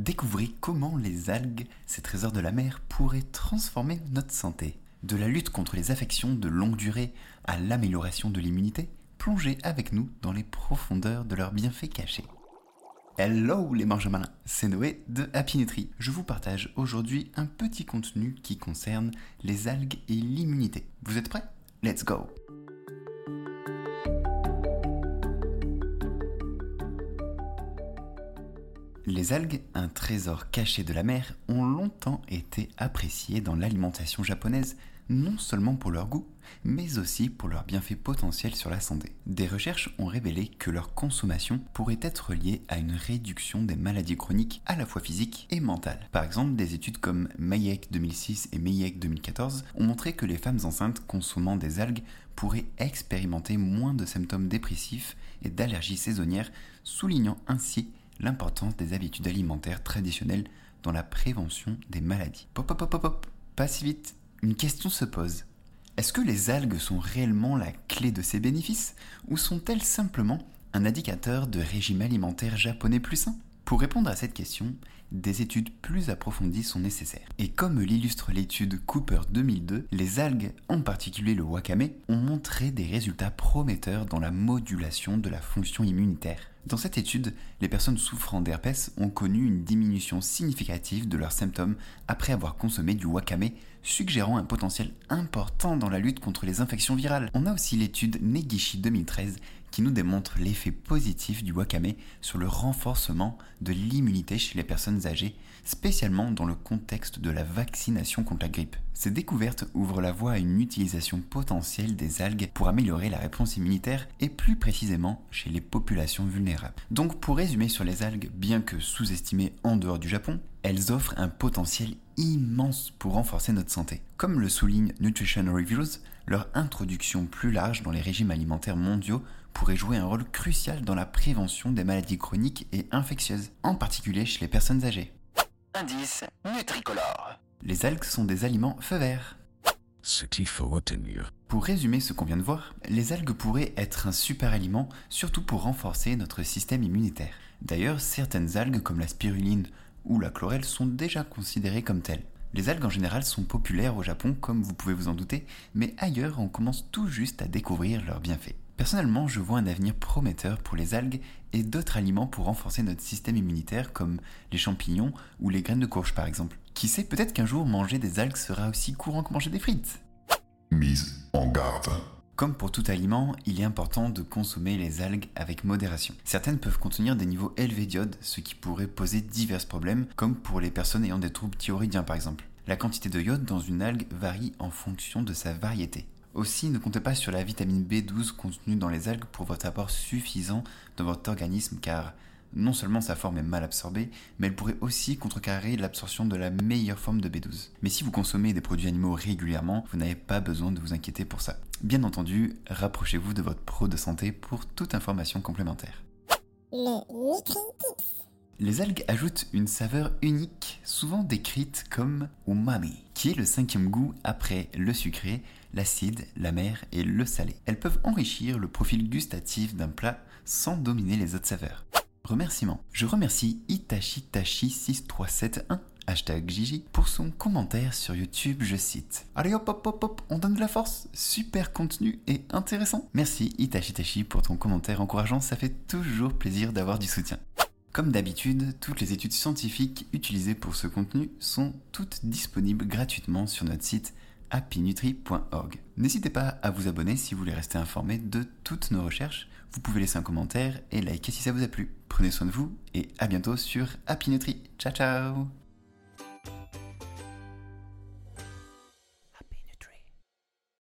Découvrez comment les algues, ces trésors de la mer, pourraient transformer notre santé. De la lutte contre les affections de longue durée à l'amélioration de l'immunité, plongez avec nous dans les profondeurs de leurs bienfaits cachés. Hello les mange malins, c'est Noé de Happy Nutri. Je vous partage aujourd'hui un petit contenu qui concerne les algues et l'immunité. Vous êtes prêts? Let's go Les algues, un trésor caché de la mer, ont longtemps été appréciées dans l'alimentation japonaise, non seulement pour leur goût, mais aussi pour leurs bienfaits potentiels sur la santé. Des recherches ont révélé que leur consommation pourrait être liée à une réduction des maladies chroniques à la fois physiques et mentales. Par exemple, des études comme Mayek 2006 et Mayek 2014 ont montré que les femmes enceintes consommant des algues pourraient expérimenter moins de symptômes dépressifs et d'allergies saisonnières, soulignant ainsi l'importance des habitudes alimentaires traditionnelles dans la prévention des maladies. Pop, pop, pop, pop, pop, pas si vite. Une question se pose. Est-ce que les algues sont réellement la clé de ces bénéfices ou sont-elles simplement un indicateur de régime alimentaire japonais plus sain? Pour répondre à cette question, des études plus approfondies sont nécessaires. Et comme l'illustre l'étude Cooper 2002, les algues, en particulier le wakame, ont montré des résultats prometteurs dans la modulation de la fonction immunitaire. Dans cette étude, les personnes souffrant d'herpès ont connu une diminution significative de leurs symptômes après avoir consommé du wakame, suggérant un potentiel important dans la lutte contre les infections virales. On a aussi l'étude Negishi 2013 qui nous démontre l'effet positif du wakame sur le renforcement de l'immunité chez les personnes âgées, spécialement dans le contexte de la vaccination contre la grippe. Ces découvertes ouvrent la voie à une utilisation potentielle des algues pour améliorer la réponse immunitaire et plus précisément chez les populations vulnérables. Donc pour résumer sur les algues, bien que sous-estimées en dehors du Japon, elles offrent un potentiel immense pour renforcer notre santé. Comme le souligne Nutrition Reviews, leur introduction plus large dans les régimes alimentaires mondiaux pourrait jouer un rôle crucial dans la prévention des maladies chroniques et infectieuses, en particulier chez les personnes âgées. Indice Nutricolore. Les algues sont des aliments feu vert. Ce qu'il faut retenir. Pour résumer ce qu'on vient de voir, les algues pourraient être un super aliment, surtout pour renforcer notre système immunitaire. D'ailleurs, certaines algues comme la spiruline ou la chlorelle sont déjà considérées comme telles. Les algues en général sont populaires au Japon, comme vous pouvez vous en douter, mais ailleurs on commence tout juste à découvrir leurs bienfaits. Personnellement, je vois un avenir prometteur pour les algues et d'autres aliments pour renforcer notre système immunitaire comme les champignons ou les graines de courge par exemple. Qui sait, peut-être qu'un jour manger des algues sera aussi courant que manger des frites. Mise Comme pour tout aliment, il est important de consommer les algues avec modération. Certaines peuvent contenir des niveaux élevés d'iode, ce qui pourrait poser divers problèmes, comme pour les personnes ayant des troubles thyroïdiens par exemple. La quantité de iode dans une algue varie en fonction de sa variété. Aussi, ne comptez pas sur la vitamine B12 contenue dans les algues pour votre apport suffisant dans votre organisme car non seulement sa forme est mal absorbée, mais elle pourrait aussi contrecarrer l'absorption de la meilleure forme de B12. Mais si vous consommez des produits animaux régulièrement, vous n'avez pas besoin de vous inquiéter pour ça. Bien entendu, rapprochez-vous de votre pro de santé pour toute information complémentaire. Le. Les algues ajoutent une saveur unique, souvent décrite comme umami, qui est le cinquième goût après le sucré, l'acide, la mer et le salé. Elles peuvent enrichir le profil gustatif d'un plat sans dominer les autres saveurs. Je remercie Itachitachi6371 hashtag Gigi pour son commentaire sur YouTube, je cite. Allez hop hop hop hop, on donne de la force, super contenu et intéressant. Merci Itachitachi pour ton commentaire encourageant, ça fait toujours plaisir d'avoir du soutien. Comme d'habitude, toutes les études scientifiques utilisées pour ce contenu sont toutes disponibles gratuitement sur notre site happynutri.org. N'hésitez pas à vous abonner si vous voulez rester informé de toutes nos recherches. Vous pouvez laisser un commentaire et liker si ça vous a plu. Prenez soin de vous et à bientôt sur Happy Nutri. Ciao ciao